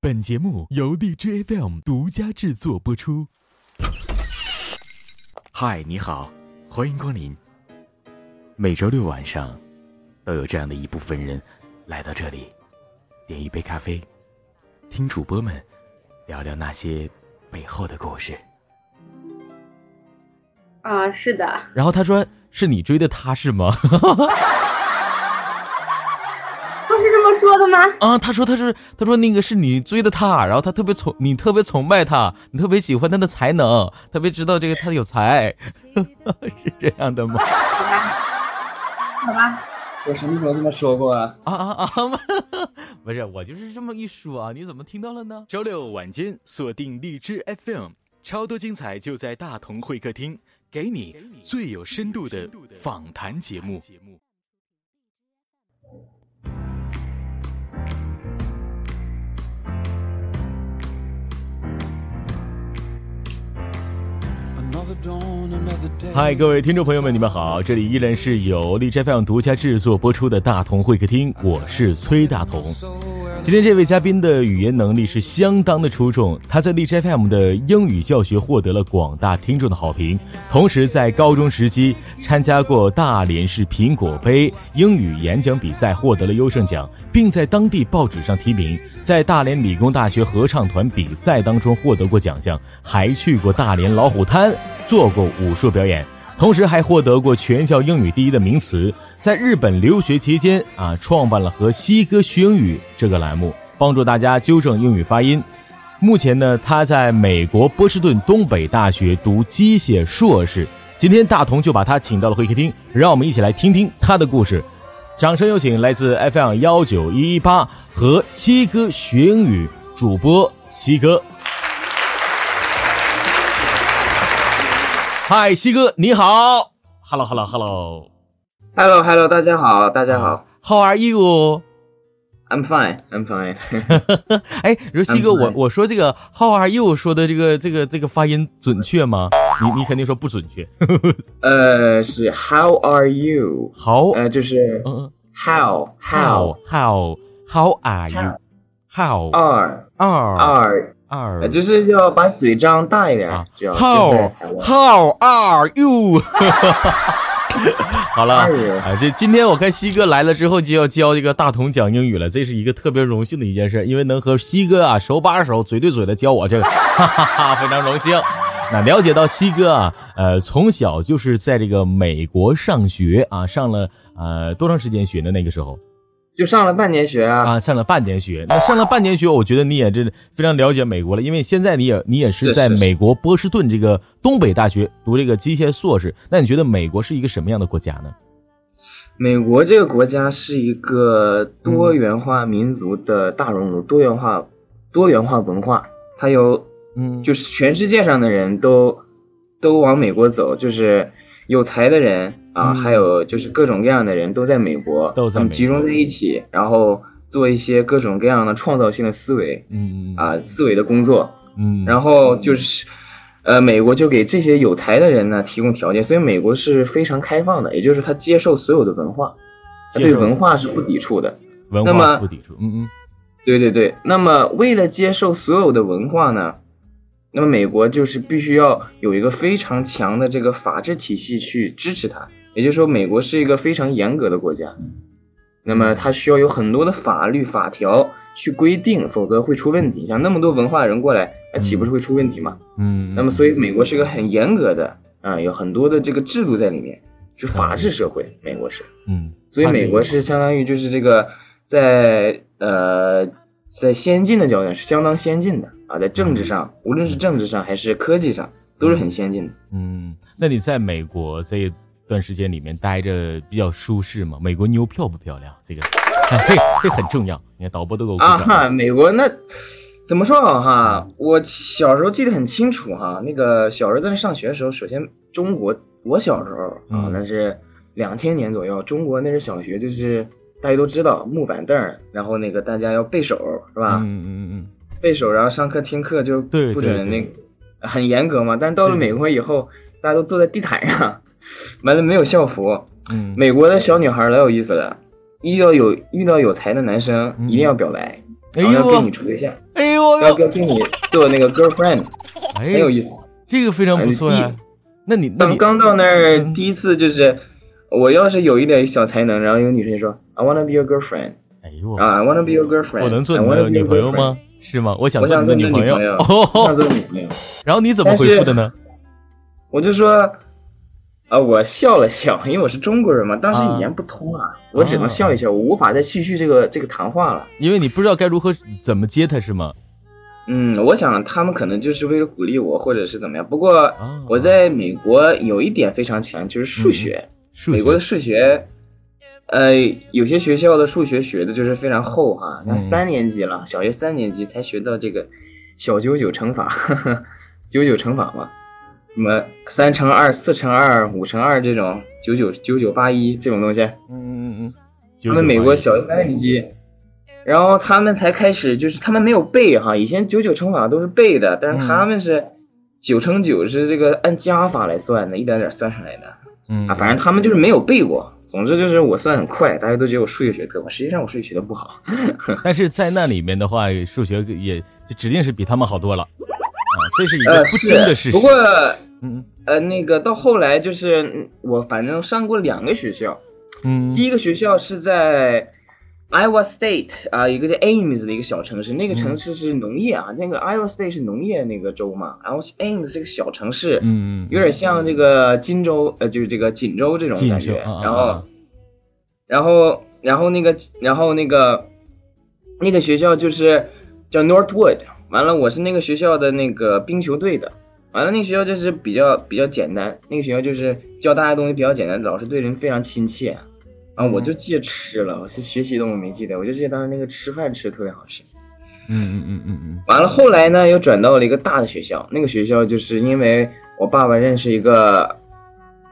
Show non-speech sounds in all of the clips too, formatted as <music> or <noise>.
本节目由荔枝 FM 独家制作播出。嗨，你好，欢迎光临。每周六晚上，都有这样的一部分人来到这里，点一杯咖啡，听主播们聊聊那些背后的故事。啊，是的。然后他说：“是你追的他是吗？” <laughs> 说的吗？啊，他说他是，他说那个是你追的他，然后他特别崇你，特别崇拜他，你特别喜欢他的才能，特别知道这个他有才，<laughs> 是这样的吗？好吧，好吧，我什么时候这么说过啊？啊啊啊！不是，我就是这么一说啊，你怎么听到了呢？周六晚间锁定荔枝 FM，超多精彩就在大同会客厅，给你最有深度的访谈节目。嗨，各位听众朋友们，你们好！这里依然是由荔枝 FM 独家制作播出的大同会客厅，我是崔大同。今天这位嘉宾的语言能力是相当的出众，他在荔枝 FM 的英语教学获得了广大听众的好评，同时在高中时期参加过大连市苹果杯英语演讲比赛，获得了优胜奖，并在当地报纸上提名。在大连理工大学合唱团比赛当中获得过奖项，还去过大连老虎滩做过武术表演，同时还获得过全校英语第一的名词。在日本留学期间啊，创办了和西哥学英语这个栏目，帮助大家纠正英语发音。目前呢，他在美国波士顿东北大学读机械硕士。今天大同就把他请到了会客厅，让我们一起来听听他的故事。掌声有请来自 FM 幺九一一八和西哥学英语主播西哥。嗨，西哥你好，Hello Hello Hello Hello Hello，大家好，大家好，How are you？I'm fine, I'm fine。哎，说西哥，我我说这个 How are you 说的这个这个这个发音准确吗？你你肯定说不准确。呃，是 How are you？好，呃，就是嗯 How How How How are you？How are are are are，就是要把嘴张大一点。How How are you？好了啊，这今天我看西哥来了之后就要教这个大同讲英语了，这是一个特别荣幸的一件事，因为能和西哥啊手把手、嘴对嘴的教我这个，<laughs> 哈哈哈，非常荣幸。那了解到西哥啊，呃，从小就是在这个美国上学啊，上了呃多长时间学的？那个时候就上了半年学啊，啊，上了半年学。那上了半年学，我觉得你也这非常了解美国了，因为现在你也你也是在美国波士顿这个东北大学读这个机械硕士。那你觉得美国是一个什么样的国家呢？美国这个国家是一个多元化民族的大熔炉，多元化多元化文化，它有。嗯，就是全世界上的人都都往美国走，就是有才的人啊，还有就是各种各样的人都在美国，都在集中在一起，然后做一些各种各样的创造性的思维，嗯啊，思维的工作，嗯，然后就是呃，美国就给这些有才的人呢提供条件，所以美国是非常开放的，也就是他接受所有的文化，对文化是不抵触的，文化不抵触，嗯嗯，对对对，那么为了接受所有的文化呢？那么美国就是必须要有一个非常强的这个法治体系去支持它，也就是说，美国是一个非常严格的国家。那么它需要有很多的法律法条去规定，否则会出问题。像那么多文化人过来，那岂不是会出问题吗？嗯。那么所以美国是个很严格的啊，有很多的这个制度在里面，是法治社会。美国是，嗯。所以美国是相当于就是这个在呃。在先进的角度是相当先进的啊，在政治上，无论是政治上还是科技上，都是很先进的。嗯，那你在美国这一段时间里面待着比较舒适嘛？美国妞漂不漂亮？这个，<laughs> 这这很重要。你看导播都给我啊哈，美国那怎么说好哈？我小时候记得很清楚哈，那个小时候在那上学的时候，首先中国，我小时候啊，那是两千年左右，中国那是小学就是。大家都知道木板凳，然后那个大家要背手，是吧？嗯嗯嗯背手，然后上课听课就不准那很严格嘛。但是到了美国以后，大家都坐在地毯上，<laughs> 完了没有校服。美国的小女孩老有意思了，遇到有遇到有才的男生一定要表白，哎然后要跟你，处对象，哎呦要跟跟你做那个 girlfriend，很有哎，意思。这个非常不错呀哎。那你那你刚到那儿嗯第一次就是，我要是有一点小才能，然后有个女生就说 I wanna be your girlfriend 哎呦，啊，I wanna be your girlfriend，我能做你的女朋友？吗？是吗？我想做你的女朋友我哦想。做你 <laughs> 女朋友。然后你怎么回复的呢？我就说，啊，我笑了笑，因为我是中国人嘛，当时语言不通啊，我只能笑一笑，我无法再继续这个这个谈话了。因为你不知道该如何怎么接他是吗？嗯，我想他们可能就是为了鼓励我，或者是怎么样。不过哦我在美国有一点非常强，就是数学。数美国的数学，呃，有些学校的数学学的就是非常厚哈，像嗯三年级了，小学三年级才学到这个小九九乘法，<laughs> 九九乘法嘛，什么三乘二、四乘二、五乘二这种九九九九八一这种东西，嗯嗯嗯，他们美国小学三年级，然后他们才开始，就是他们没有背哈，以前九九乘法都是背的，但是他们是九乘九是这个按加法来算的，一点点算出来的嗯啊，反正他们就是没有背过。总之就是我算很快，大家都觉得我数学学得特快，实际上我数学学的不好。<laughs> 但是在那里面的话，数学也就指定是比他们好多了啊，这是一个呃，不争的事实。不过嗯。呃，那个到后来就是嗯我反正上过两个学校，嗯。第一个学校是在 Iowa State 啊，一个叫 Ames 的一个小城市，那个城市是农业啊，那个 Iowa State 是农业那个州嘛，然后 Ames 是个小城市，嗯嗯，有点像这个荆州，呃，就是这个锦州这种感觉，然啊后，然后，然后那个，然后那个，那个学校就是叫 Northwood，完了，我是那个学校的那个冰球队的。完了，那个学校就是比较比较简单，那个学校就是教大家东西比较简单，老师对人非常亲切。啊，我就记着吃了，我是学习东西没记得，我就记得当时那个吃饭吃的特别好吃。嗯嗯嗯嗯嗯完了，后来呢又转到了一个大的学校，那个学校就是因为我爸爸认识一个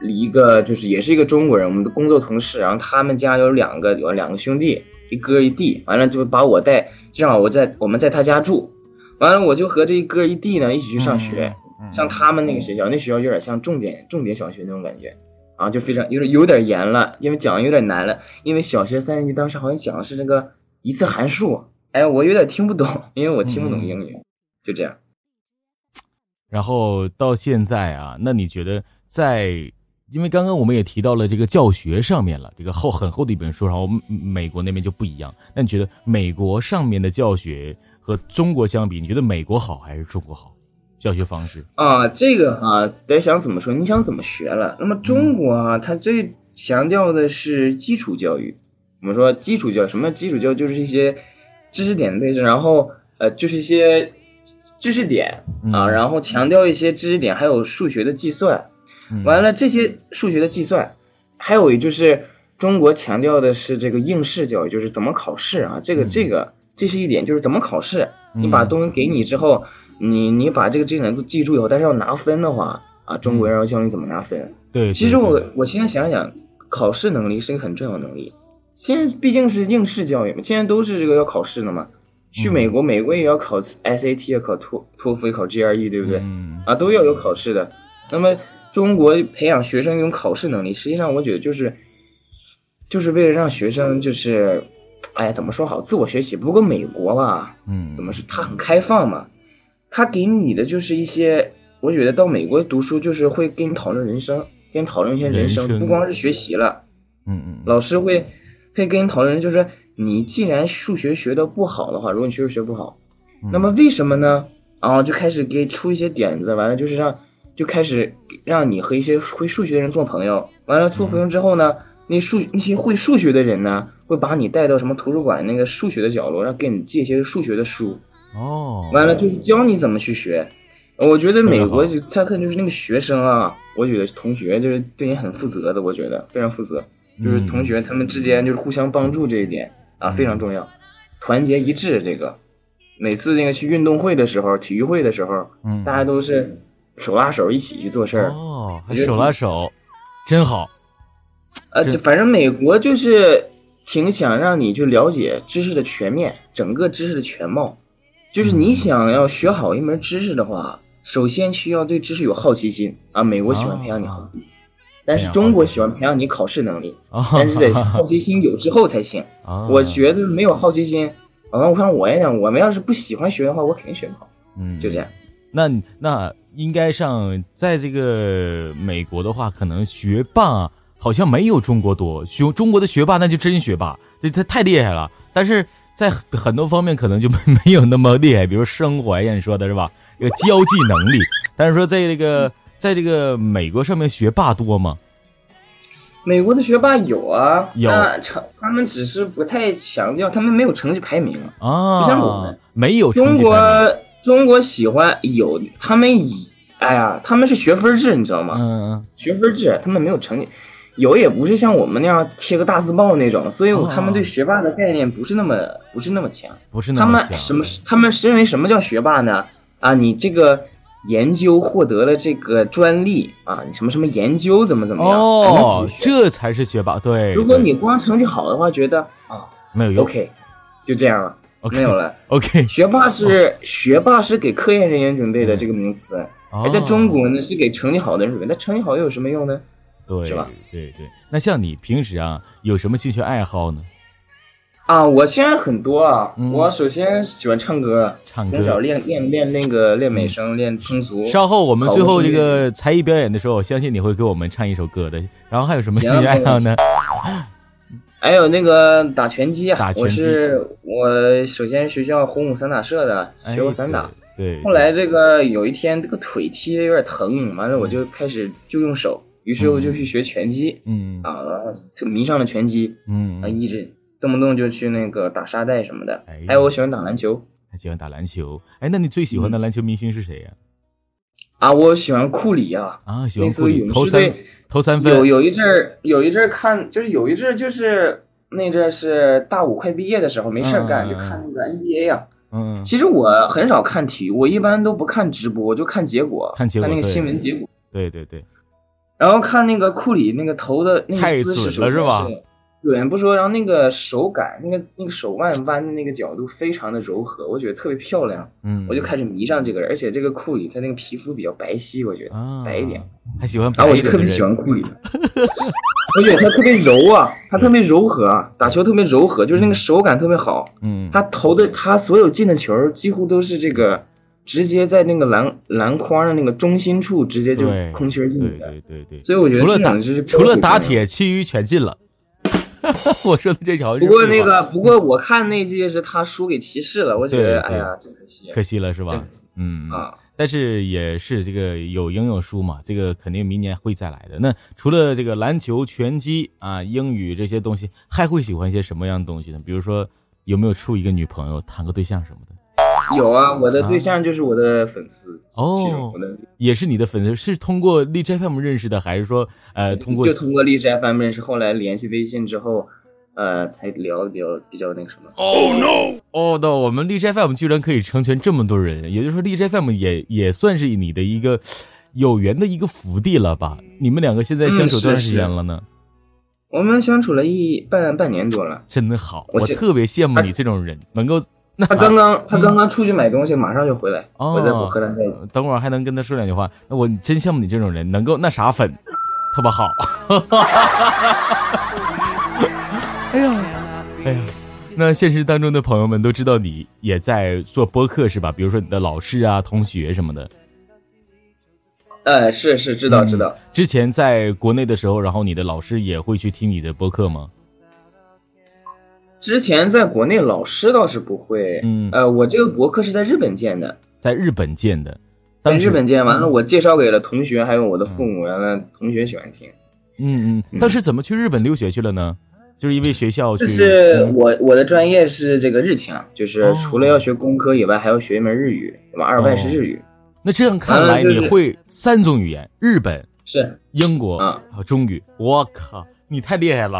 一个就是也是一个中国人，我们的工作同事，然后他们家有两个有两个兄弟，一哥一弟，完了就把我带，正好我在我们在他家住，完了我就和这一哥一弟呢一起去上学，嗯，上他们那个学校，那学校有点像重点重点小学那种感觉。啊，就非常有点有点严了，因为讲的有点难了。因为小学三年级当时好像讲的是这个一次函数，哎，我有点听不懂，因为我听不懂英语，就这样。然后到现在啊，那你觉得在，因为刚刚我们也提到了这个教学上面了，这个厚很厚的一本书，然后美美国那边就不一样。那你觉得美国上面的教学和中国相比，你觉得美国好还是中国好？教学方式？啊，这个啊，得想怎么说，你想怎么学了。那么中国啊，它最强调的是基础教育。我们说基础教育，什么叫基础教育？就是一些知识点的背诵，然后呃，就是一些知识点啊，嗯然后强调一些知识点，还有数学的计算。嗯完了，这些数学的计算，还有就是中国强调的是这个应试教育，就是怎么考试啊。这个嗯这个这是一点，就是怎么考试。你把东西给你之后，你你把这个知识点都记住以后，但是要拿分的话啊，中国人要教你怎么拿分。对，其实我我现在想想，考试能力是一个很重要的能力。现在毕竟是应试教育嘛，现在都是这个要考试的嘛。去嗯美国，美国也要考 SAT，要考托托福，也考 GRE，对不对？嗯啊，都要有考试的。那么中国培养学生一种考试能力，实际上我觉得就是，就是为了让学生就是，哎，怎么说好，自我学习。不过美国吧，嗯，怎么说，它很开放嘛，它给你的就是一些，我觉得到美国读书就是会跟你讨论人生，跟你讨论一些人生，人生不光是学习了，嗯嗯老师会会跟你讨论，就是说你既然数学学的不好的话，如果你确实学不好，嗯那么为什么呢？然后就开始给出一些点子，完了就是让就开始让你和一些会数学的人做朋友，完了做朋友之后呢，那数那些会数学的人呢，会把你带到什么图书馆那个数学的角落，让给你借一些数学的书，哦，完了就是教你怎么去学。我觉得美国就他特就是那个学生啊，我觉得同学就是对你很负责的，我觉得非常负责。就是同学他们之间就是互相帮助这一点啊非常重要，团结一致这个。每次那个去运动会的时候，体育会的时候，嗯，大家都是手拉手一起去做事儿。哦，还我觉得手拉手，真好。呃，就反正美国就是挺想让你去了解知识的全面，整个知识的全貌。就是你想要学好一门知识的话，首先需要对知识有好奇心啊。美国喜欢培养你好奇心，但是中国喜欢培养你考试能力，哦，但是得 <laughs> 好奇心有之后才行。啊我觉得没有好奇心，啊我看我也想，我们要是不喜欢学的话，我肯定学不好，嗯，就这样。那那应该上在这个美国的话，可能学霸好像没有中国多。学中国的学霸那就真学霸，这他太厉害了。但是在很多方面可能就没没有那么厉害，比如生活呀，你说的是吧？这个交际能力。但是说在这个在这个美国上面学霸多吗？美国的学霸有啊，有他们只是不太强调，他们没有成绩排名。啊，不像我们没有成中国中国喜欢有他们以，哎呀，他们是学分制，你知道吗？嗯嗯学分制，他们没有成绩，有也不是像我们那样贴个大字报那种，所以哦他们对学霸的概念不是那么不是那么强。不是那他么强们什么？他们是认为什么叫学霸呢？啊，你这个研究获得了这个专利啊，你什么什么研究怎么怎么样？哦这才是学霸。对，如果你光成绩好的话，觉得啊没有用，OK，就这样了没有了。OK，学霸是学霸是给科研人员准备的这个名词，而而在中国呢是给成绩好的人准备。那成绩好又有什么用呢？对是吧？对对。那像你平时啊，有什么兴趣爱好呢？啊，我现在很多啊。嗯我首先喜欢唱歌，唱歌从小练练练那个练美声，练通俗。稍后我们最后这个才艺表演的时候，我相信你会给我们唱一首歌的。然后还有什么兴行趣爱好呢？<laughs> 还有那个打拳击啊，打拳击我是我首先学校红武散打社的，哎学过散打。对，对后来这个有一天这个腿踢的有点疼，完了我就开始就用手，于是我就去学拳击嗯啊，然后就迷上了拳击。嗯啊，，一直动不动就去那个打沙袋什么的哎。还有我喜欢打篮球还喜欢打篮球。哎，那你最喜欢的篮球明星是谁呀？啊，我喜欢库里啊，啊，喜欢库里，投三投三分。有有一阵儿有一阵儿看，就是有一阵儿就是那阵儿是大五快毕业的时候没事儿干，就看那个 NBA 呀、嗯，其实我很少看体育，我一般都不看直播，我就看结果，看结果看那个新闻结果，对对对，然后看那个库里那个投的那太个姿势，是吧？对不说，然后那个手感，那个那个手腕弯的那个角度非常的柔和，我觉得特别漂亮。嗯，我就开始迷上这个人，而且这个库里他那个皮肤比较白皙，我觉得、啊白一点，，还喜欢然后我就特别喜欢库里，我觉得他特别柔啊，他特别柔和啊，打球特别柔和，就是那个手感特别好。嗯，他投的他所有进的球几乎都是这个直接在那个篮篮筐的那个中心处直接就空心儿进对的，对对对。所以我觉得除了打这种就是除了打铁，其余全进了。<laughs> 我说的这条不过那个，不过我看那届是他输给骑士了，我觉得对哎呀，真可惜可惜了是吧？嗯啊。但是也是这个有赢有输嘛，这个肯定明年会再来的。那除了这个篮球、拳击啊、英语这些东西，还会喜欢一些什么样的东西呢？比如说有没有处一个女朋友、谈个对象什么的？有啊，我的啊对象就是我的粉丝，哦也是你的粉丝，是通过荔枝 FM 认识的，还是说呃通过就通过荔枝 FM 认识，后来联系微信之后，呃，才聊的比较比较那个什么。哦 no！哦 no！我们荔枝 FM 居然可以成全这么多人，也就是说荔枝 FM 也也算是你的一个有缘的一个福地了吧？你们两个现在相处嗯多长时间了呢？我们相处了一半半年多了。真的好，我我特别羡慕你这种人，能够那他刚刚他刚刚出去买东西，马上就回来，哦我在和他在一起。等会儿还能跟他说两句话，那我真羡慕你这种人，能够那啥粉，特别好。<laughs> 哎呀，哎呀，那现实当中的朋友们都知道你也在做播客是吧？比如说你的老师啊、同学什么的。哎，是是，知道嗯知道。之前在国内的时候，然后你的老师也会去听你的播客吗？之前在国内老师倒是不会，嗯。呃，我这个博客是在日本建的，在日本建的，在日本建完了，我介绍给了同学，还有我的父母，完了同学喜欢听。嗯嗯，当时怎么去日本留学去了呢？就是因为学校去，就是嗯。我我的专业是这个日强，就是哦。除了要学工科以外，还要学一门日语，对吧？二外是日语，那这样看来你会三种语言：日本、是。英国啊还有中语。我靠，你太厉害了！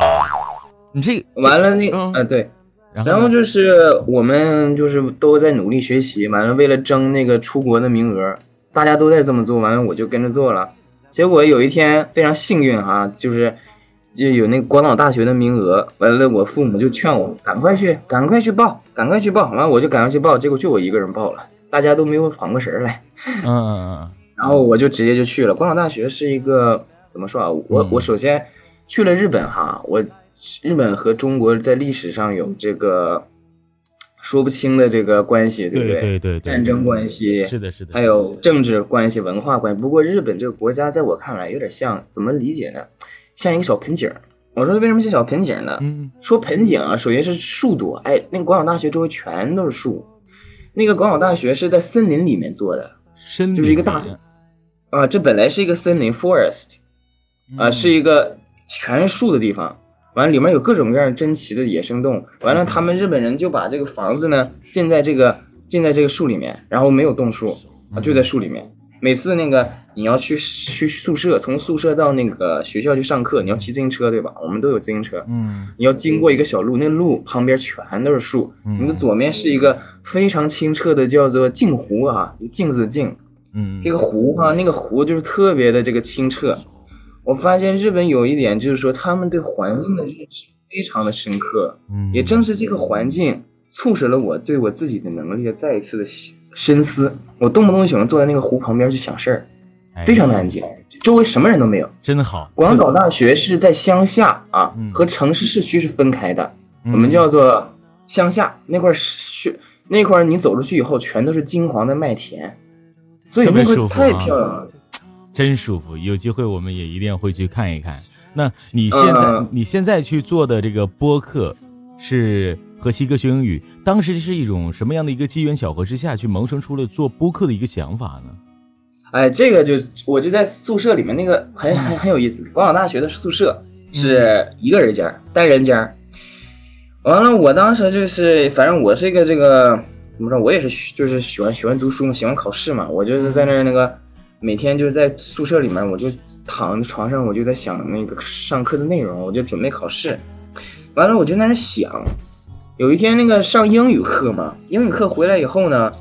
你这完了那嗯呃对，然后就是我们就是都在努力学习，完了为了争那个出国的名额，大家都在这么做，完了我就跟着做了。结果有一天非常幸运哈、就是就有那个广岛大学的名额，完了我父母就劝我赶快去，赶快去报，赶快去报，完了我就赶快去报，结果就我一个人报了，大家都没有缓过神儿来，嗯嗯嗯 <laughs> 然后我就直接就去了。广岛大学是一个怎么说啊？我嗯我首先去了日本哈，我日本和中国在历史上有这个说不清的这个关系，对不对对对，战争关系是的，是的，还有政治关系、文化关系。不过日本这个国家在我看来有点像，怎么理解呢？像一个小盆景。我说为什么像小盆景呢？嗯，说盆景啊，首先是树多，哎，那个广岛大学周围全都是树，那个广岛大学是在森林里面做的，森林就是一个大啊，这本来是一个森林 forest，啊，是一个全树的地方。完了，里面有各种各样珍奇的野生动物。完了，他们日本人就把这个房子呢建在这个建在这个树里面，然后没有动树啊，就在树里面。每次那个你要去去宿舍，从宿舍到那个学校去上课，你要骑自行车对吧？我们都有自行车。嗯，你要经过一个小路，那路旁边全都是树。你的左面是一个非常清澈的，叫做镜湖啊，镜子的镜。嗯，这个湖哈，那个湖就是特别的这个清澈。我发现日本有一点，就是说他们对环境的认识非常的深刻。嗯，也正是这个环境促使了我对我自己的能力的再一次的深思。我动不动就喜欢坐在那个湖旁边去想事儿，非常的安静，周围什么人都没有，真的好。广岛大学是在乡下啊，和城市市区是分开的，我们叫做乡下那块是那块，你走出去以后全都是金黄的麦田，所以那块太漂亮了。真舒服，有机会我们也一定会去看一看。那你现在你现在去做的这个播客，是和西哥学英语，当时是一种什么样的一个机缘巧合之下去萌生出了做播客的一个想法呢？哎，这个就我就在宿舍里面，那个很很很有意思。广岛大学的宿舍是一个人间单人间完了，我当时就是，反正我是一个这个怎么说，我也是就是喜欢喜欢读书嘛，喜欢考试嘛，我就是在那那个。每天就是在宿舍里面，我就躺在床上，我就在想那个上课的内容，我就准备考试。完了，我就在那想，有一天那个上英语课嘛，英语课回来以后呢，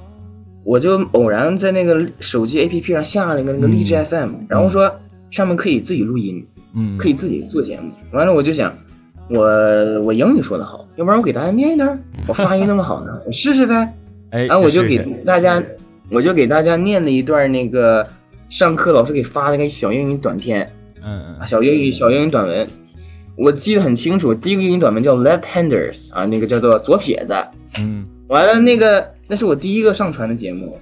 我就偶然在那个手机 APP 上下了一个那个荔枝 FM，然后说上面可以自己录音，嗯，可以自己做节目。完了，我就想，我我英语说的好，要不然我给大家念一段，我发音那么好呢，我 <laughs> 试试呗。哎，然后我就给大家，我就给大家念了一段那个。上课老师给发了个小英语短片，嗯小英语小英语短文，我记得很清楚。第一个英语短文叫 left-handers 啊，那个叫做左撇子。嗯，完了那个那是我第一个上传的节目。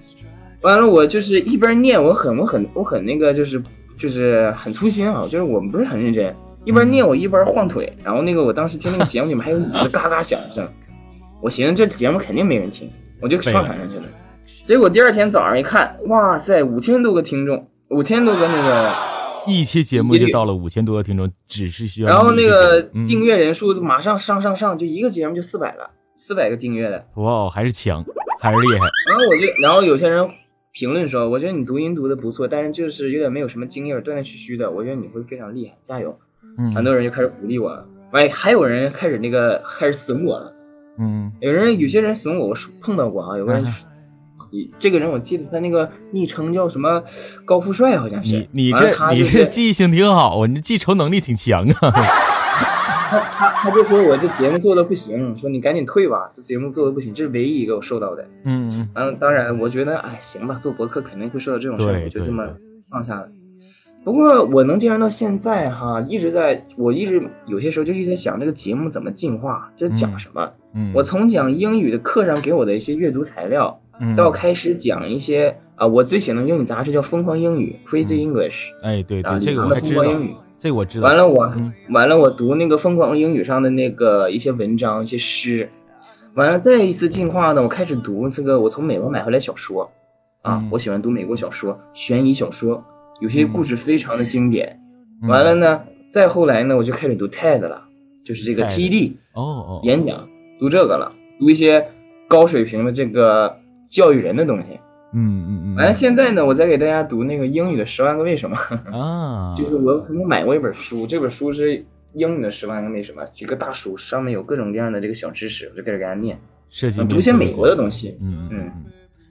完了我就是一边念，我很我很我很那个就是就是很粗心啊，就是我们不是很认真。一边念我一边晃腿，然后那个我当时听那个节目里面还有椅子嘎嘎响声，我寻思这节目肯定没人听，我就上传上去了。结果第二天早上一看，哇塞，五千多个听众，五千多个那个，一期节目就到了五千多个听众，只是需要。然后那个订阅人数马上上上上，就一个节目就四百了，四百个订阅的。哇，还是强，还是厉害。然后我就，然后有些人评论说，我觉得你读音读的不错，但是就是有点没有什么经验，断断续续的。我觉得你会非常厉害，加油。嗯。很多人就开始鼓励我了，完还有人开始那个开始损我了。嗯。有人有些人损我，我碰到过啊，有个人。这个人我记得他那个昵称叫什么高富帅，好像是。你你这你这记性挺好啊，你这记仇能力挺强啊。<laughs> 他他他就说我这节目做的不行，说你赶紧退吧，这节目做的不行，这是唯一一个我受到的。嗯嗯。当然，我觉得哎行吧，做博客肯定会受到这种事儿，我就这么放下了。不过我能坚持到现在哈，一直在我一直有些时候就一直在想这个节目怎么进化，这讲什么？嗯。我从讲英语的课上给我的一些阅读材料。到开始讲一些啊，我最喜欢的英语杂志叫《疯狂英语》（Crazy English）。哎，对对，这个我知道。这我知道。完了，我完了，我读那个《疯狂英语》上的那个一些文章、一些诗。完了，再一次进化呢，我开始读这个，我从美国买回来小说啊，我喜欢读美国小说、悬疑小说，有些故事非常的经典。完了呢，再后来呢，我就开始读 TED 了，就是这个 TED 哦哦演讲，读这个了，读一些高水平的这个。教育人的东西，嗯嗯嗯。完了，现在呢，我再给大家读那个英语的《十万个为什么》啊，<laughs> 就是我曾经买过一本书，这本书是英语的《十万个为什么》，一个大书，上面有各种各样的这个小知识，我就开始给大家念，设计读些美国的东西。嗯嗯嗯。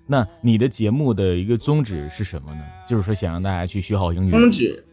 那你的节目的一个宗旨是什么呢？就是说想让大家去学好英语。宗旨，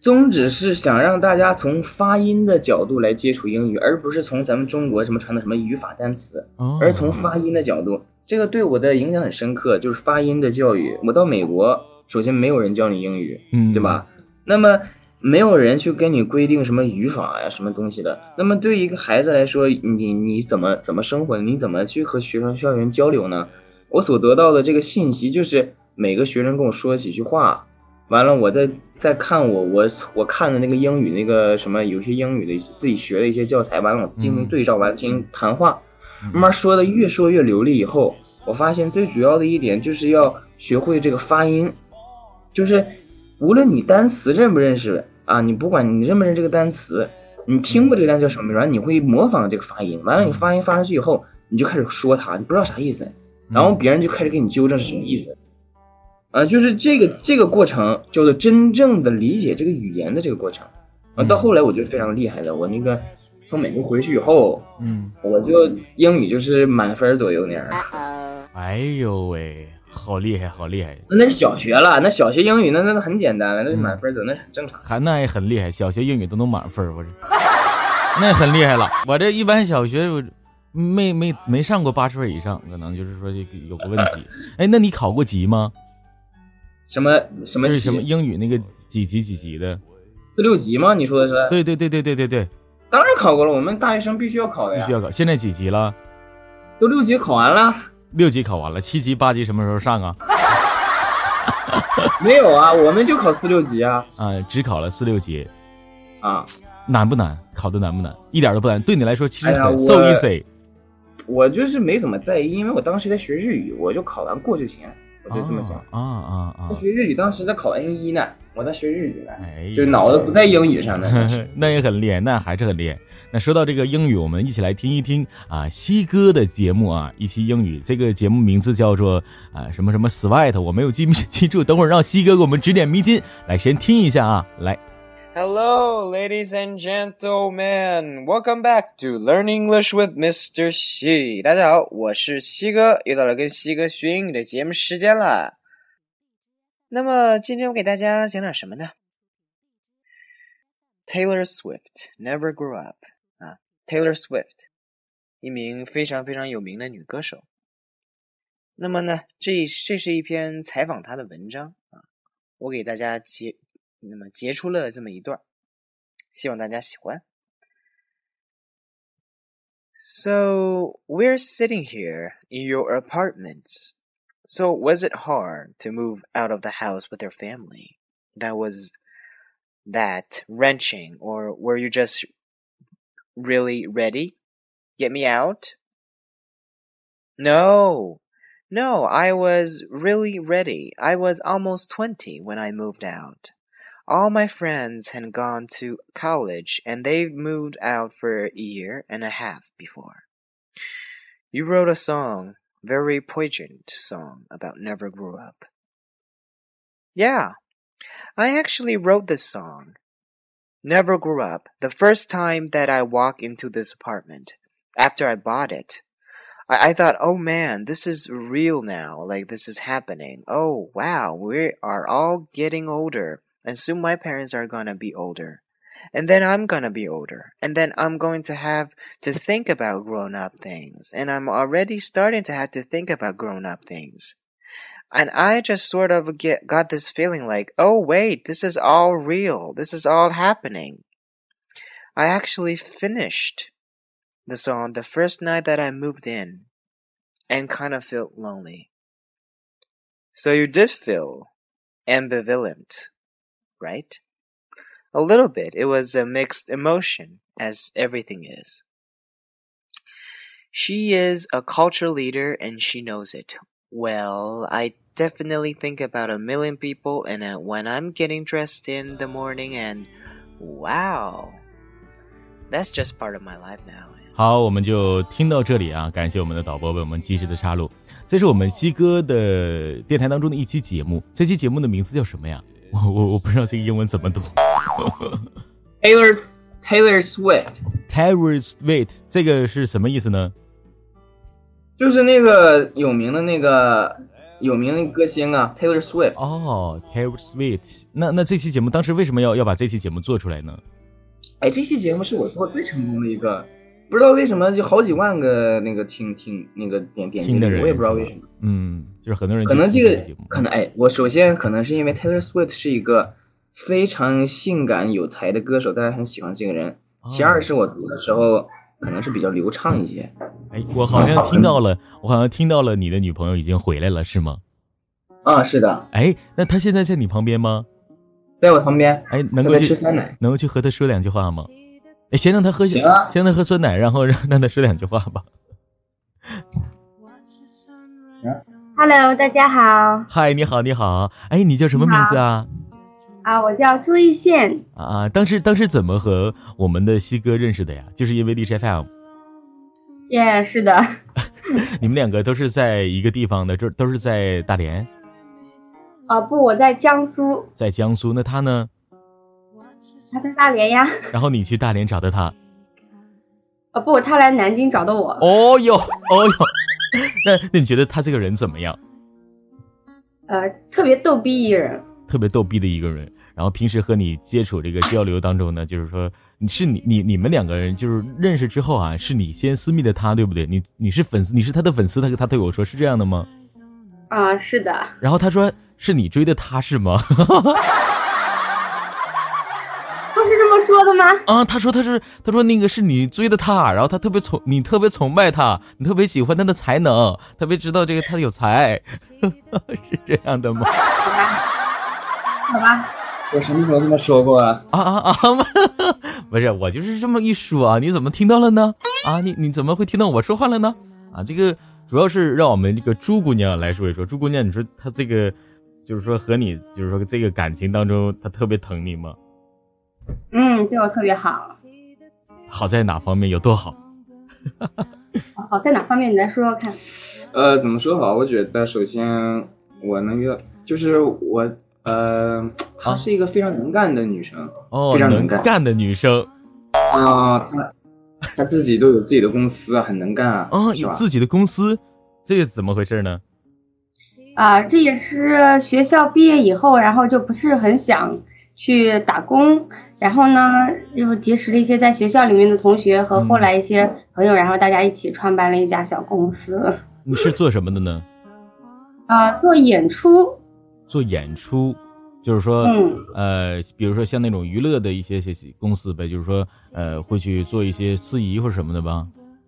宗旨是想让大家从发音的角度来接触英语，而不是从咱们中国什么传统什么语法单词，而从发音的角度。这个对我的影响很深刻，就是发音的教育。我到美国，首先没有人教你英语，嗯，对吧？那么没有人去跟你规定什么语法呀、什么东西的。那么对于一个孩子来说，你你怎么怎么生活？你怎么去和学生校园交流呢？我所得到的这个信息就是每个学生跟我说几句话，完了我再再看我我我看的那个英语那个什么有些英语的自己学的一些教材，完了我进行对照，完了进行谈话，慢慢说的越说越流利以后，我发现最主要的一点就是要学会这个发音，就是无论你单词认不认识。啊，你不管你认不认这个单词，你听过这个单词叫什么名，你会模仿这个发音。完了，你发音发上去以后，你就开始说它，你不知道啥意思，然后别人就开始给你纠正是什么意思。啊，就是这个这个过程叫做真正的理解这个语言的这个过程。啊，到后来我觉得非常厉害了，我那个从美国回去以后，嗯，我就英语就是满分左右那样。哎呦喂！好厉害，好厉害！那是小学了，那小学英语那那很简单了，那满分走，那很正常。还那也很厉害，小学英语都能满分，我这 <laughs> 那很厉害了。我这一般小学我没没没上过八十分以上，可能就是说这个有个问题。<laughs> 哎，那你考过级吗？什么什么是什么英语那个几级几级的？四六级吗？你说的是？对对对对对对对，当然考过了，我们大学生必须要考的呀，必须要考。现在几级了？都六级考完了。六级考完了，七级八级什么时候上啊？<laughs> 没有啊，我们就考四六级啊。啊，只考了四六级，啊，难不难？考的难不难？一点都不难，对你来说其实很 so easy。我就是没怎么在意，因为我当时在学日语，我就考完过就行，我就这么想。啊啊啊！学日语当时在考 N 一呢，我在学日语呢，就脑子不在英语上呢。<laughs> 那也很厉害，那还是很厉害。那说到这个英语，我们一起来听一听啊，西哥的节目啊，一期英语。这个节目名字叫做啊什么什么 Sweat，我没有记记住，等会儿让西哥给我们指点迷津。来，先听一下啊，来。Hello, ladies and gentlemen, welcome back to Learn English with Mr. Xi。大家好，我是西哥，又到了跟西哥学英语的节目时间了。那么今天我给大家讲点什么呢？Taylor Swift never grew up。Taylor Swift，一名非常非常有名的女歌手。那么呢，这这是一篇采访她的文章啊，我给大家截，那么截出了这么一段，希望大家喜欢。So we're sitting here in your apartments. So was it hard to move out of the house with your family? That was that wrenching, or were you just really ready? Get me out? No, no, I was really ready. I was almost 20 when I moved out. All my friends had gone to college and they've moved out for a year and a half before. You wrote a song, very poignant song about never grew up. Yeah, I actually wrote this song never grew up. The first time that I walked into this apartment, after I bought it, I, I thought, oh man, this is real now. Like, this is happening. Oh wow, we are all getting older. And soon my parents are gonna be older. And then I'm gonna be older. And then I'm going to have to think about grown up things. And I'm already starting to have to think about grown up things. And I just sort of get got this feeling like, oh wait, this is all real. This is all happening. I actually finished the song the first night that I moved in and kind of felt lonely. So you did feel ambivalent, right? A little bit. It was a mixed emotion, as everything is. She is a culture leader and she knows it. Well, I definitely think about a million people, and uh, when I'm getting dressed in the morning, and wow, that's just part of my life now. 好，我们就听到这里啊！感谢我们的导播为我们及时的插入。这是我们西哥的电台当中的一期节目，这期节目的名字叫什么呀？我我我不知道这个英文怎么读。 <laughs> Taylor Taylor Swift Taylor Swift 这个是什么意思呢？就是那个有名的那个有名的歌星啊，Taylor Swift。哦，Taylor Swift。那那这期节目当时为什么要要把这期节目做出来呢？哎，这期节目是我做最成功的一个，不知道为什么就好几万个那个听听那个点点听的人，我也不知道为什么。嗯，就是很多人可能这个可能哎，我首先可能是因为 Taylor Swift 是一个非常性感有才的歌手，大家很喜欢这个人。哦其二是我读的时候可能是比较流畅一些。哎，我好像听到了，我好像听到了你的女朋友已经回来了，是吗？啊，是的，哎，那她现在在你旁边吗？在我旁边，哎，能够去吃酸奶。能够去和她说两句话吗？哎，先让她喝，行啊先让她喝酸奶，然后让让她说两句话吧。Hello，大家好嗨，你好，你好，哎，你叫什么名字啊？啊，我叫朱一宪，啊，当时当时怎么和我们的西哥认识的呀？就是因为荔枝 FM，耶、是的，<laughs> 你们两个都是在一个地方的，这都是在大连，啊不，我在江苏，在江苏。那他呢？他在大连呀，然后你去大连找的他。啊不，他来南京找的我，哦哟，哦哟，<laughs> 那那你觉得他这个人怎么样？呃，特别逗逼一人，特别逗逼的一个人。然后平时和你接触这个交流当中呢，就是说你是你你你们两个人就是认识之后啊，是你先私密的他，对不对？你你是粉丝，你是他的粉丝，他他对我说是这样的吗？啊，是的，然后他说是你追的他是吗？<laughs> 不是这么说的吗？啊，他说他是他说那个是你追的他，然后他特别崇你特别崇拜他，你特别喜欢他的才能，特别知道这个他有才，<laughs> 是这样的吗？好吧，好吧，我什么时候这么说过啊？啊啊啊！<laughs> 不是，我就是这么一说啊，你怎么听到了呢？啊，你你怎么会听到我说话了呢？啊，这个主要是让我们这个朱姑娘来说一说。朱姑娘，你说她这个就是说和你就是说这个感情当中，她特别疼你吗？嗯，对我特别好，好在哪方面有多好？<laughs> 好在哪方面你来说说看？呃，怎么说好？我觉得首先我能约，就是我呃，她是一个非常能干的女生哦，非常能干。能干的女生。啊，她她自己都有自己的公司啊，很能干啊，哦，有自己的公司，这是怎么回事呢？啊，这也是学校毕业以后，然后就不是很想去打工，然后呢，又结识了一些在学校里面的同学和后来一些朋友，然后大家一起创办了一家小公司，你是做什么的呢？啊，做演出，做演出，就是说，嗯呃，比如说像那种娱乐的一些些公司呗，就是说，呃，会去做一些司仪或者什么的吧，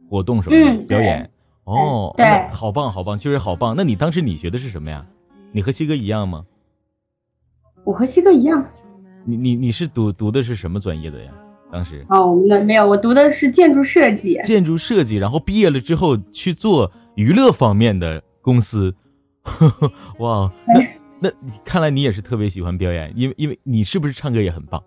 活动什么的、嗯表演。哦，好棒好棒，确实好棒。那你当时你学的是什么呀？你和西哥一样吗？我和西哥一样，你你你是读读的是什么专业的呀？当时哦，我们的没有，我读的是建筑设计，建筑设计，然后毕业了之后去做娱乐方面的公司。<laughs> 哇，那那看来你也是特别喜欢表演，因为因为你是不是唱歌也很棒？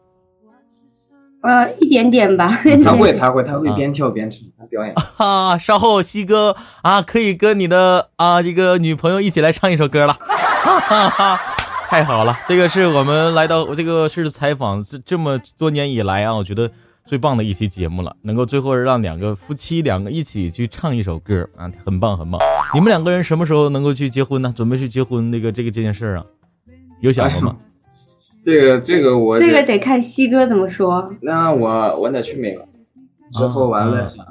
呃，一点点吧，他会，他会，他会啊边跳边唱，他表演。啊、稍后西哥啊，可以跟你的啊这个女朋友一起来唱一首歌了，哈哈哈，太好了！这个是我们来到这个是采访这这么多年以来啊，我觉得最棒的一期节目了，能够最后让两个夫妻两个一起去唱一首歌啊，很棒很棒。你们两个人什么时候能够去结婚呢？准备去结婚那个这个这件事儿啊，有想过吗？<laughs> 这个这个我这个得看西哥怎么说。那我我得去美国，之后完了啊想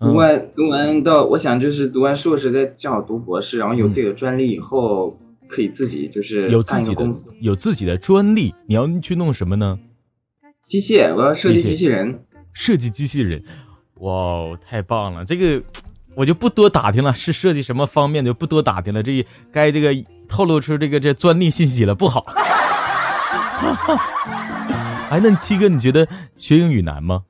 嗯读完读完到，我想就是读完硕士再正好读博士，然后有自己的专利以后，可以自己就是有自己的有自己的专利，你要去弄什么呢？机械，我要设计机器人。设计机器人，哇哦，太棒了！这个我就不多打听了，是设计什么方面的就不多打听了。这该这个透露出这个这专利信息了，不好。<laughs> 哎，那七哥，你觉得学英语难吗？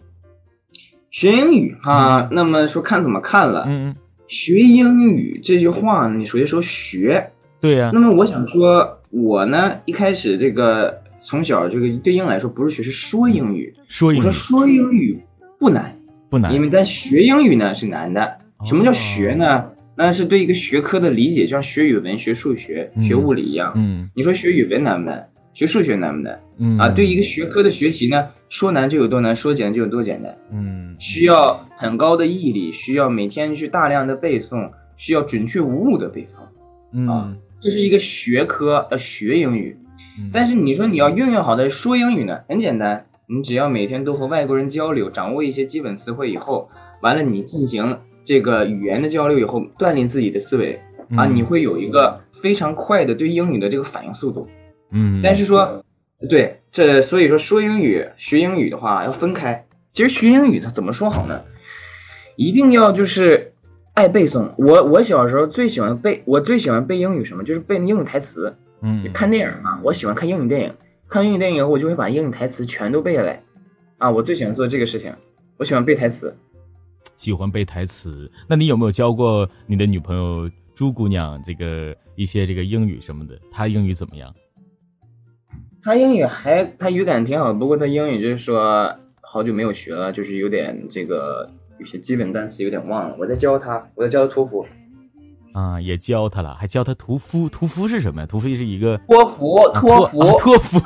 学英语哈，那么说看怎么看了。嗯嗯，学英语这句话，你首先说学，对呀、那么我想说，我呢一开始这个从小这个对英来说不是学，是说英语。说英语我说说英语不难，不难因，为但学英语呢是难的。什么叫学呢？那是对一个学科的理解，就像学语文、学数学、嗯学物理一样。嗯你说学语文难不难？学数学难不难？嗯啊，对一个学科的学习呢，说难就有多难，说简单就有多简单。嗯需要很高的毅力，需要每天去大量的背诵，需要准确无误的背诵。啊这是一个学科，呃，学英语。嗯，但是你说你要运用好的说英语呢，很简单，你只要每天都和外国人交流，掌握一些基本词汇以后，完了你进行这个语言的交流以后，锻炼自己的思维啊，嗯你会有一个非常快的对英语的这个反应速度。嗯，但是说对，这所以说说英语学英语的话要分开。其实学英语它怎么说好呢？一定要就是爱背诵。我我小时候最喜欢背，我最喜欢背英语什么？就是背英语台词。嗯，看电影嘛，我喜欢看英语电影。看英语电影以后，我就会把英语台词全都背下来。啊，我最喜欢做这个事情。我喜欢背台词。喜欢背台词。那你有没有教过你的女朋友朱姑娘这个一些这个英语什么的？她英语怎么样？她英语还，她语感挺好，不过她英语就是说好久没有学了，就是有点这个有些基本单词有点忘了。我在教她，我在教她托福。啊，也教她了，还教她屠夫。屠夫是什么呀？屠夫是一个托福，托福，托福。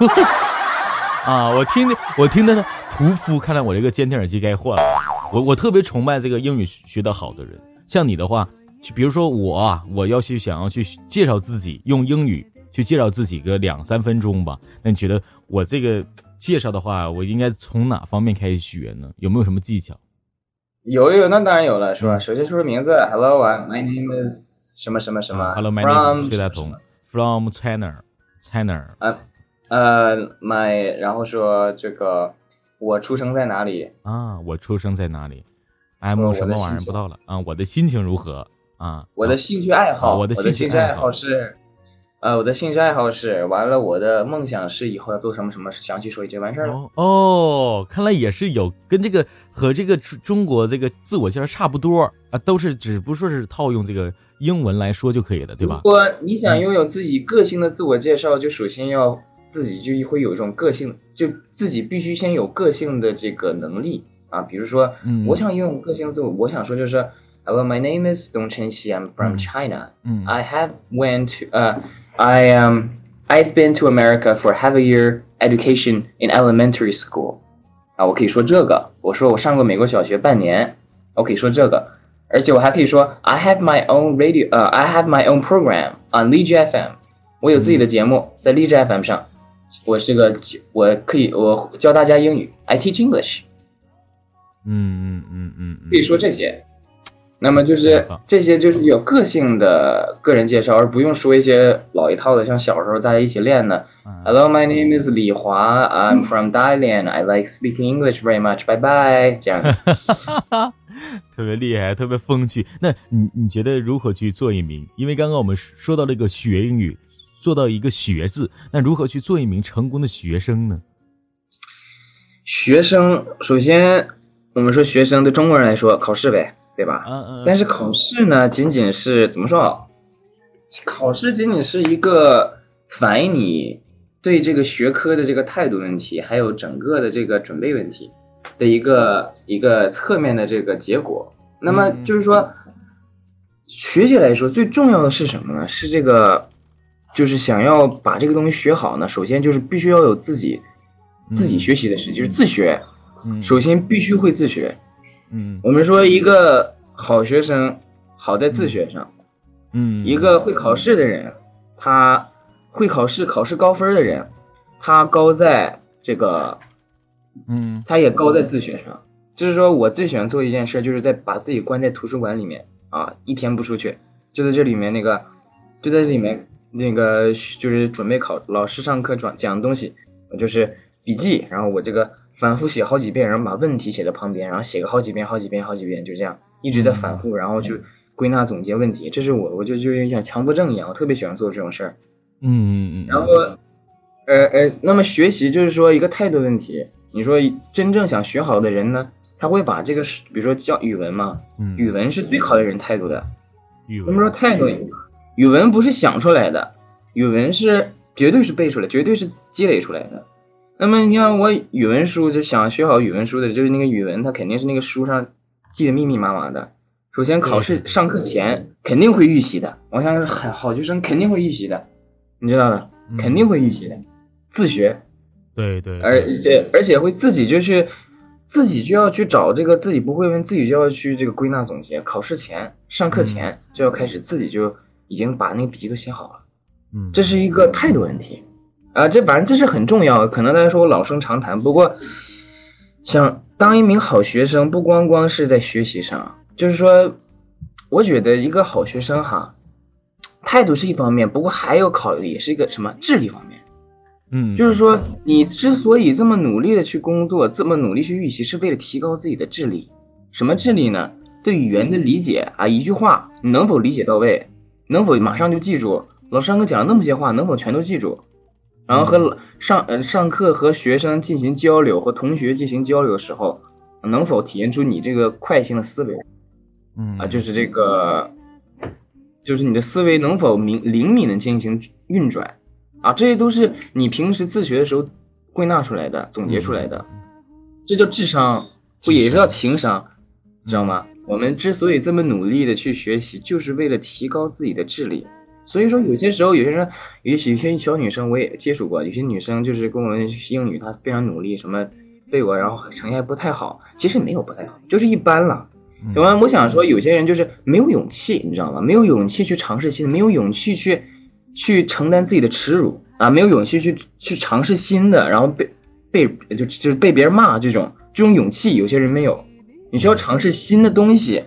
啊，<laughs> 我听我听的是屠夫，看来我这个监听耳机该换了。我我特别崇拜这个英语学得好的人，像你的话，就比如说我啊，我要去想要去介绍自己，用英语去介绍自己个两三分钟吧。那你觉得我这个介绍的话，我应该从哪方面开始学呢？有没有什么技巧？有有，那当然有了，是吧？首先说说名字，Hello，my name is 什么什么什么，Hello，my name is 薛大同，from China，China。呃呃，my，然后说这个。我出生在哪里啊？我出生在哪里？M 什么玩意儿不到了啊？我的心情如何啊？我的兴趣爱好，我的兴趣爱好是，呃，我的兴趣爱好是，完了，我的梦想是以后要做什么什么，详细说一句完事儿了。哦，看来也是有跟这个和这个中国这个自我介绍差不多啊，都是只不说是套用这个英文来说就可以了，对吧？如果你想拥有自己个性的自我介绍，就首先要。自己就会有一种个性，就自己必须先有个性的这个能力啊。比如说，我想拥有个性自我，我想说就是，Hello, my name is Dong Chenxi. I'm from China. I have went to, uh, I am, I've been to America for half a year education in elementary school. 啊，我可以说这个，我说我上过美国小学半年，我可以说这个，而且我还可以说，I have my own radio, 呃，I have my own program on 荔枝 FM. 我有自己的节目在荔枝 FM 上。我是个，我可以我教大家英语，I teach English。嗯嗯嗯嗯，可以说这些。那么就是这些就是有个性的个人介绍，而不用说一些老一套的，像小时候大家一起练的。Hello, my name is 李华，I'm from Thailand. I like speaking English very much. Bye bye。这样。<laughs> 特别厉害，特别风趣。那你你觉得如何去做一名？因为刚刚我们说到了一个学英语。做到一个学字，那如何去做一名成功的学生呢？学生首先，我们说学生对中国人来说，考试呗，对吧？嗯嗯。但是考试呢，仅仅是怎么说？考试仅仅是一个反映你对这个学科的这个态度问题，还有整个的这个准备问题的一个一个侧面的这个结果。那么就是说，学习来说，最重要的是什么呢？是这个。就是想要把这个东西学好呢，首先就是必须要有自己自己学习的时间，就是自学。首先必须会自学。嗯，我们说一个好学生好在自学上。嗯，一个会考试的人，他会考试，考试高分的人，他高在这个，嗯，他也高在自学上。就是说我最喜欢做一件事，就是在把自己关在图书馆里面啊，一天不出去，就在这里面那个，就在这里面。那个就是准备考老师上课讲讲的东西，就是笔记，然后我这个反复写好几遍，然后把问题写在旁边，然后写个好几遍、好几遍、好几遍，就这样一直在反复，然后就归纳总结问题。这是我，我就就像强迫症一样，我特别喜欢做这种事儿。嗯嗯嗯。然后，呃呃，那么学习就是说一个态度问题。你说真正想学好的人呢，他会把这个，比如说教语文嘛，语文是最考验人态度的。语文。我们说态度。语文不是想出来的，语文是绝对是背出来，绝对是积累出来的。那么你看我语文书就想学好语文书的，就是那个语文，它肯定是那个书上记得密密麻麻的。首先考试上课前肯定会预习的，我想好好学生肯定会预习的，你知道的，肯定会预习的，自学。对对。而且而且会自己就去，自己就要去找这个自己不会问，自己就要去这个归纳总结。考试前上课前就要开始自己就。已经把那个笔记都写好了，嗯，这是一个态度问题，啊，这反正这是很重要。可能大家说我老生常谈，不过想当一名好学生，不光光是在学习上，就是说，我觉得一个好学生哈，态度是一方面，不过还有考虑，也是一个什么智力方面。嗯，就是说，你之所以这么努力的去工作，这么努力去预习，是为了提高自己的智力。什么智力呢？对语言的理解啊，一句话你能否理解到位，能否马上就记住？老师上课讲了那么些话，能否全都记住？然后和上呃上课和学生进行交流，和同学进行交流的时候，能否体现出你这个快性的思维？嗯啊，就是这个，就是你的思维能否敏灵敏的进行运转？啊，这些都是你平时自学的时候归纳出来的、总结出来的，这叫智商，不也是叫情商，知道吗？我们之所以这么努力的去学习，就是为了提高自己的智力。所以说，有些时候有些人，有些有些小女生我也接触过，有些女生就是跟我们英语，她非常努力，什么背过，然后成绩还不太好，其实没有不太好，就是一般了。我想说，有些人就是没有勇气，你知道吗？没有勇气去尝试新的，没有勇气去去承担自己的耻辱啊，没有勇气去去尝试新的，然后被被就就是被别人骂这种这种勇气，有些人没有。你需要尝试新的东西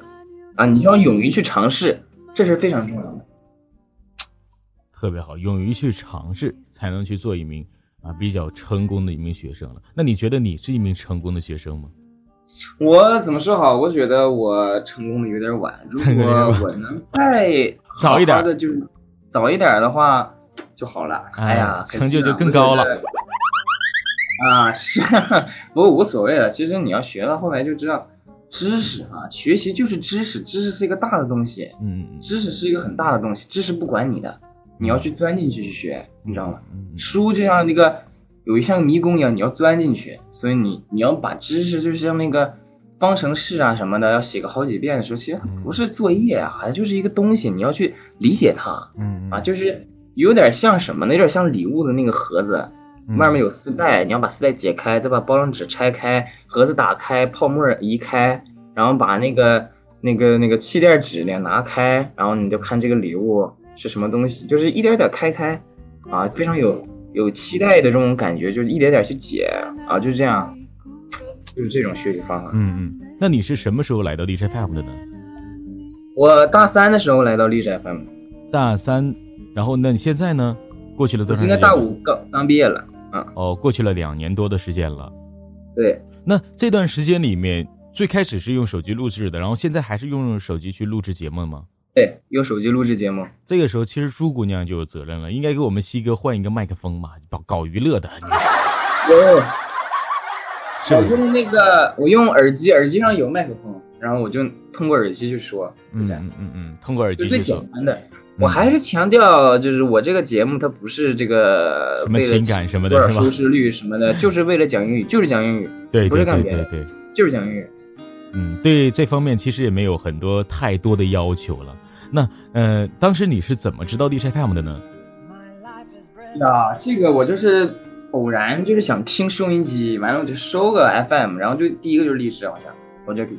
啊，你需要勇于去尝试，这是非常重要的。特别好，勇于去尝试，才能去做一名啊比较成功的一名学生了。那你觉得你是一名成功的学生吗？我怎么说好？我觉得我成功的有点晚。<laughs> 如果我能再早一点的，就是早一点的话就好了。哎呀，成就就更高了。啊，是，不过无所谓了。其实你要学到后来就知道，知识啊，学习就是知识，知识是一个大的东西。嗯，知识是一个很大的东西，知识不管你的，你要去钻进去去学，你知道吗？书就像那个。有一像迷宫一样，你要钻进去，所以你你要把知识，就是像那个方程式啊什么的，要写个好几遍的时候，其实它不是作业啊，它就是一个东西，你要去理解它。嗯啊，就是有点像什么呢？有点像礼物的那个盒子，外面有丝带，你要把丝带解开，再把包装纸拆开，盒子打开，泡沫移开，然后把那个那个那个气垫纸呢拿开，然后你就看这个礼物是什么东西，就是一点点开开，啊，非常有。有期待的这种感觉，就是一点点去解啊，就是这样，就是这种学习方法。嗯嗯，那你是什么时候来到荔枝 FM 的呢？我大三的时候来到荔枝 FM。大三，然后那你现在呢？过去了多长时间？现在大五刚刚毕业了。嗯。哦，过去了两年多的时间了。对。那这段时间里面，最开始是用手机录制的，然后现在还是用手机去录制节目吗？对，用手机录制节目。这个时候，其实朱姑娘就有责任了，应该给我们西哥换一个麦克风嘛，搞搞娱乐的。<laughs> 有，是我用那个，我用耳机，耳机上有麦克风，然后我就通过耳机去说。嗯嗯嗯嗯，通过耳机最简单的。我还是强调，就是我这个节目它不是这个什么情感什么的，多少收视率什么的，就是为了讲英语，就是讲英语，<laughs> 对，不是干别的，对，就是讲英语。嗯，对这方面其实也没有很多太多的要求了。那呃，当时你是怎么知道 DJ FM 的呢？呀，这个我就是偶然，就是想听收音机，完了我就收个 FM，然后就第一个就是历史，好像我就给，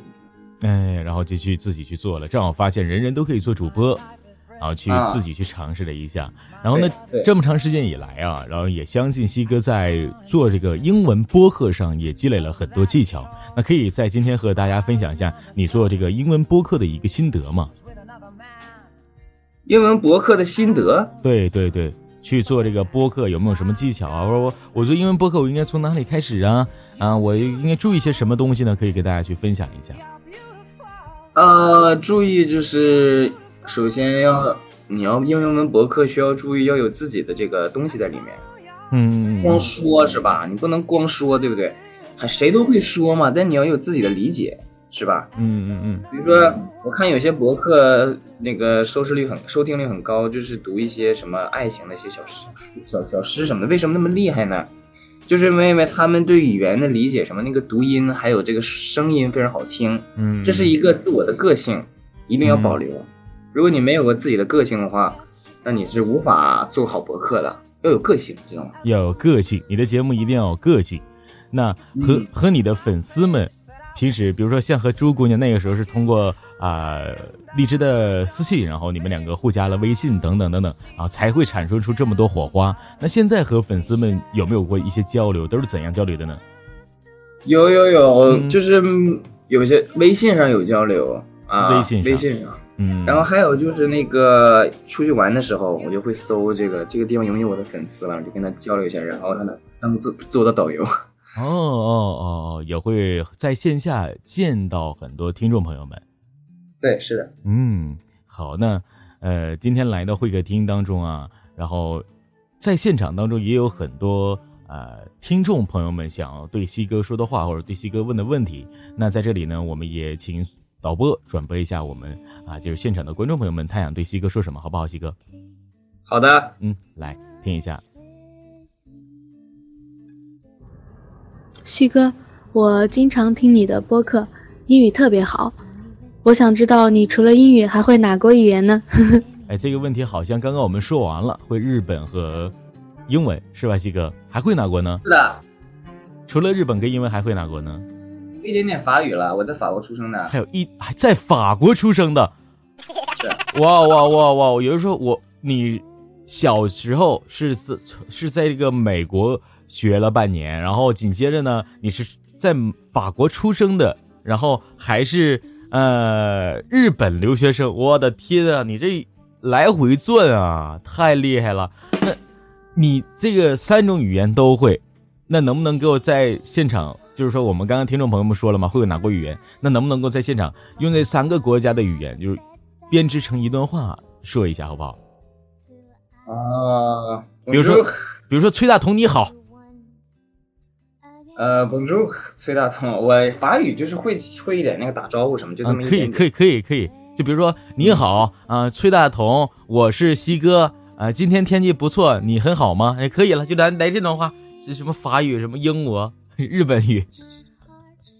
哎，然后就去自己去做了，正好发现人人都可以做主播，然后去自己去尝试了一下，然后呢，这么长时间以来啊，然后也相信西哥在做这个英文播客上也积累了很多技巧，那可以在今天和大家分享一下你做这个英文播客的一个心得吗？英文博客的心得，对对对，去做这个播客有没有什么技巧啊？我我我做英文播客，我应该从哪里开始啊？啊，我应该注意些什么东西呢？可以给大家去分享一下。呃，注意就是首先要你要英文博客需要注意要有自己的这个东西在里面。嗯，光说是吧？你不能光说，对不对？还谁都会说嘛，但你要有自己的理解。是吧？嗯嗯嗯。比如说，我看有些博客那个收视率很、收听率很高，就是读一些什么爱情的一些小诗、小小诗什么的。为什么那么厉害呢？就是因为他们对语言的理解，什么那个读音还有这个声音非常好听。嗯，这是一个自我的个性，一定要保留。如果你没有个自己的个性的话，那你是无法做好博客的。要有个性，知道吗？要有个性，你的节目一定要有个性。那和和你的粉丝们。平时，比如说像和朱姑娘那个时候是通过啊荔枝的私信，然后你们两个互加了微信等等等等啊，才会产生出这么多火花。那现在和粉丝们有没有过一些交流？都是怎样交流的呢？有有有，就是有些微信上有交流微信上微信上。嗯，然后还有就是那个出去玩的时候，我就会搜这个这个地方有没有我的粉丝了，就跟他交流一下，然后让他让他做做我的导游。哦哦哦，也会在线下见到很多听众朋友们。对，是的。嗯，好，那呃，今天来到会客厅当中啊，然后在现场当中也有很多呃听众朋友们想要对西哥说的话，或者对西哥问的问题。那在这里呢，我们也请导播转播一下我们啊，就是现场的观众朋友们，他想对西哥说什么，好不好，西哥？好的，嗯，来听一下。西哥，我经常听你的播客，英语特别好。我想知道你除了英语还会哪国语言呢？<laughs> 哎，这个问题好像刚刚我们说完了，会日本和英文是吧，西哥？还会哪国呢？是的，除了日本跟英文，还会哪国呢？一点点法语了。我在法国出生的。还有一还在法国出生的，是哇哇哇哇！有人说我你小时候是在是在这个美国学了半年，然后紧接着呢，你是在法国出生的，然后还是呃日本留学生。我的天啊，你这来回转啊，太厉害了！那你这个三种语言都会，那能不能给我在现场？就是说，我们刚刚听众朋友们说了嘛，会有哪国语言？那能不能够在现场用这三个国家的语言，就是编织成一段话说一下，好不好？啊，比如说，比如说崔大同你好，呃，Bonjour，崔大同，我法语就是会会一点那个打招呼什么，就这啊，么一点点。可以可以可以可以，就比如说你好啊、崔大同，我是西哥啊、今天天气不错，你很好吗？哎，可以了，就来来这段话，是什么法语，什么英国、日本语，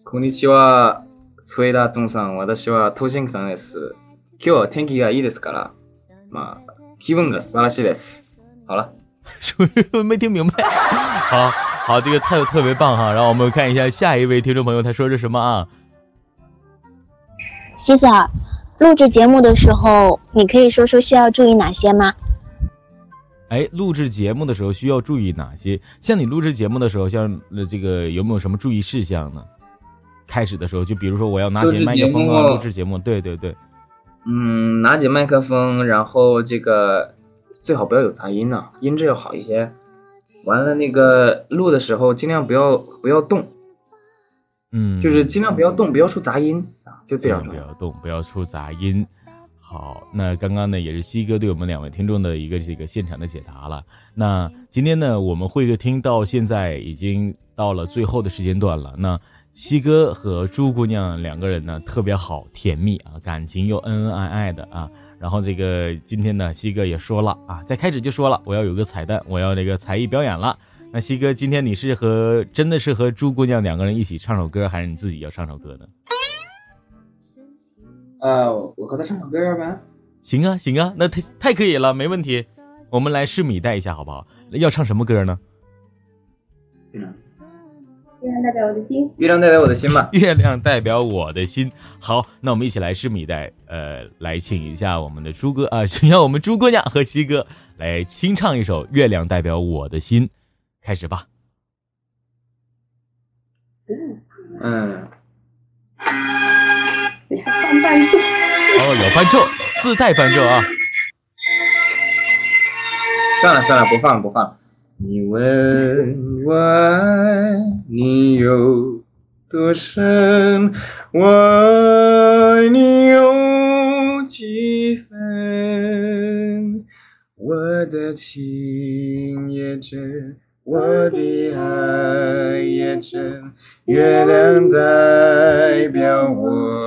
こんにちは、崔大同さん、私はトシンクさんです。今日は天気がいいですから、まあ気分が素晴らしいです。好了，没听明白。好好，这个特特别棒哈，让我们看一下下一位听众朋友他说的什么啊？西子儿，录制节目的时候，你可以说说需要注意哪些吗？ 哎，录制节目的时候需要注意哪些？像你录制节目的时候，像呃这个有没有什么注意事项呢？开始的时候，就比如说我要拿起麦克风啊，录制节目录制节目，对对对，嗯，拿起麦克风，然后这个最好不要有杂音呢、音质要好一些。完了，那个录的时候尽量不要不要动，嗯，就是尽量不要动，不要出杂音啊，就非尽量常重要。不要动，不要出杂音。好，那刚刚呢也是西哥对我们两位听众的一个这个现场的解答了。那今天呢，我们会客厅到现在已经到了最后的时间段了。那西哥和朱姑娘两个人呢特别好，甜蜜啊，感情又恩恩爱爱的啊。然后这个今天呢，西哥也说了啊，在开始就说了，我要有个彩蛋，我要这个才艺表演了。那西哥，今天你是和真的是和朱姑娘两个人一起唱首歌，还是你自己要唱首歌呢？呃，我和他唱首歌，要不然行啊，行啊，那太太可以了，没问题。我们来拭目以待一下，好不好？要唱什么歌呢？嗯，月亮代表我的心。月亮代表我的心吧。<laughs> 月亮代表我的心。好，那我们一起来拭目以待。呃，来请一下我们的朱哥啊，请让我们朱姑娘和七哥来清唱一首《月亮代表我的心》，开始吧。嗯，伴奏？哦，有伴奏，自带伴奏啊。算了算了，不放了不放了。你问我爱你有多深，我爱你有几分？我的情也真，我的爱也真，月亮代表我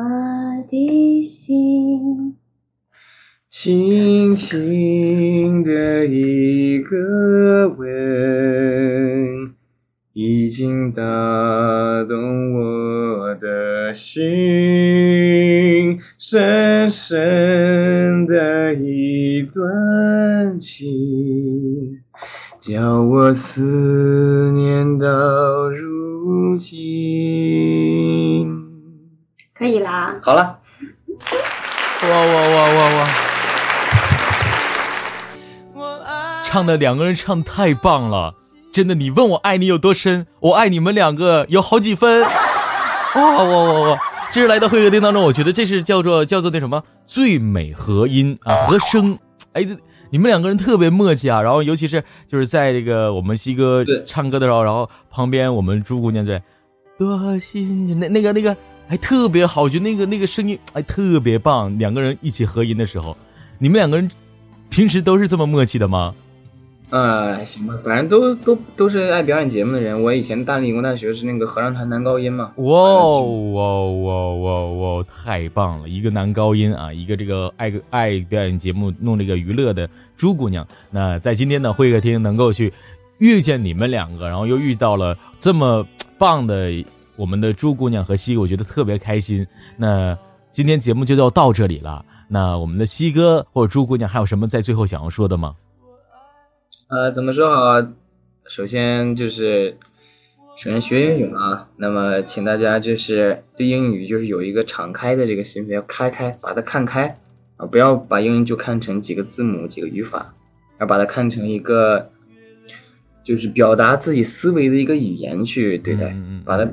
轻轻的一个吻，已经打动我的心，深深的一段情，叫我思念到如今。可以啦。好了，哇哇哇哇哇！唱的两个人唱太棒了，真的，你问我爱你有多深，我爱你们两个有好几分。哇哇哇哇！这是来到会客厅当中，我觉得这是叫做叫做那什么最美和音啊和声。哎，这你们两个人特别默契啊。然后尤其是就是在这个我们西哥唱歌的时候，然后旁边我们朱姑娘在多心那那个那个还特别好，就那个那个声音哎特别棒。两个人一起合音的时候，你们两个人平时都是这么默契的吗？呃，行吧，反正都都都是爱表演节目的人。我以前大理工大学是那个合唱团男高音嘛。哇哇哇哇哇！太棒了，一个男高音啊，一个这个爱爱表演节目弄这个娱乐的朱姑娘。那在今天的会客厅能够去遇见你们两个，然后又遇到了这么棒的我们的朱姑娘和西哥，我觉得特别开心。那今天节目就要到这里了。那我们的西哥或者朱姑娘还有什么在最后想要说的吗？呃，怎么说好？首先就是，首先学英语嘛，那么请大家就是对英语就是有一个敞开的这个心扉，要开开，把它看开啊，不要把英语就看成几个字母、几个语法，要把它看成一个就是表达自己思维的一个语言去对待，把它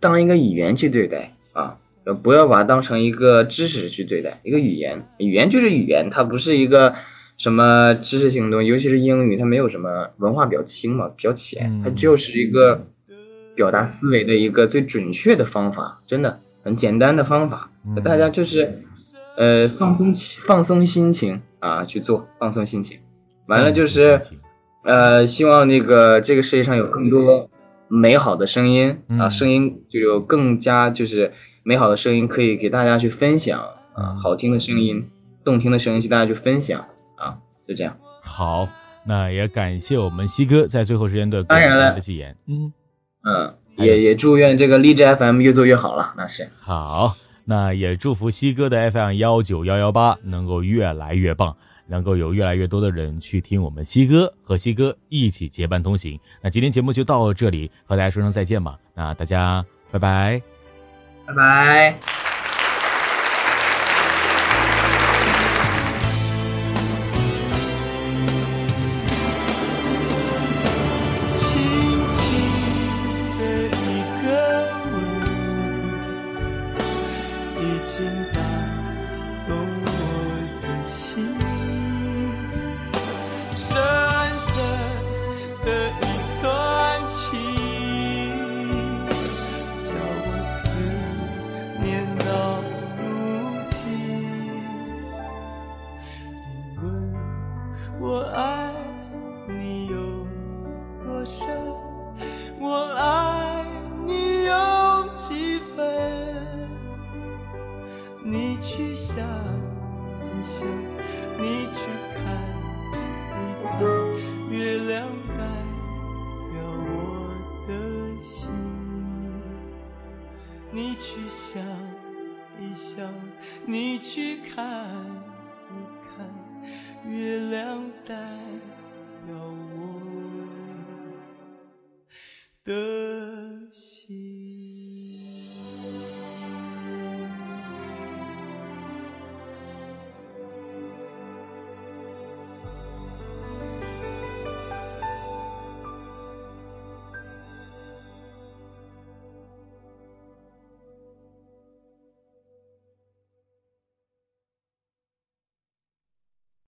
当一个语言去对待啊，不要把它当成一个知识去对待，一个语言，语言就是语言，它不是一个。什么知识性东西，尤其是英语，它没有什么文化比较轻嘛，比较浅，它就是一个表达思维的一个最准确的方法，真的很简单的方法。大家就是，呃，放松放松心情啊，去做放松心情。完了就是，呃，希望那个这个世界上有更多美好的声音啊，声音就有更加就是美好的声音可以给大家去分享啊，好听的声音、动听的声音，去大家去分享。啊，就这样。好，那也感谢我们西哥在最后时间段当然了的吉言。嗯嗯，也也祝愿这个荔枝 FM 越做越好了。那是好，那也祝福西哥的 FM 幺九幺幺八能够越来越棒，能够有越来越多的人去听我们西哥和西哥一起结伴同行。那今天节目就到这里，和大家说声再见吧。那大家拜拜，拜拜。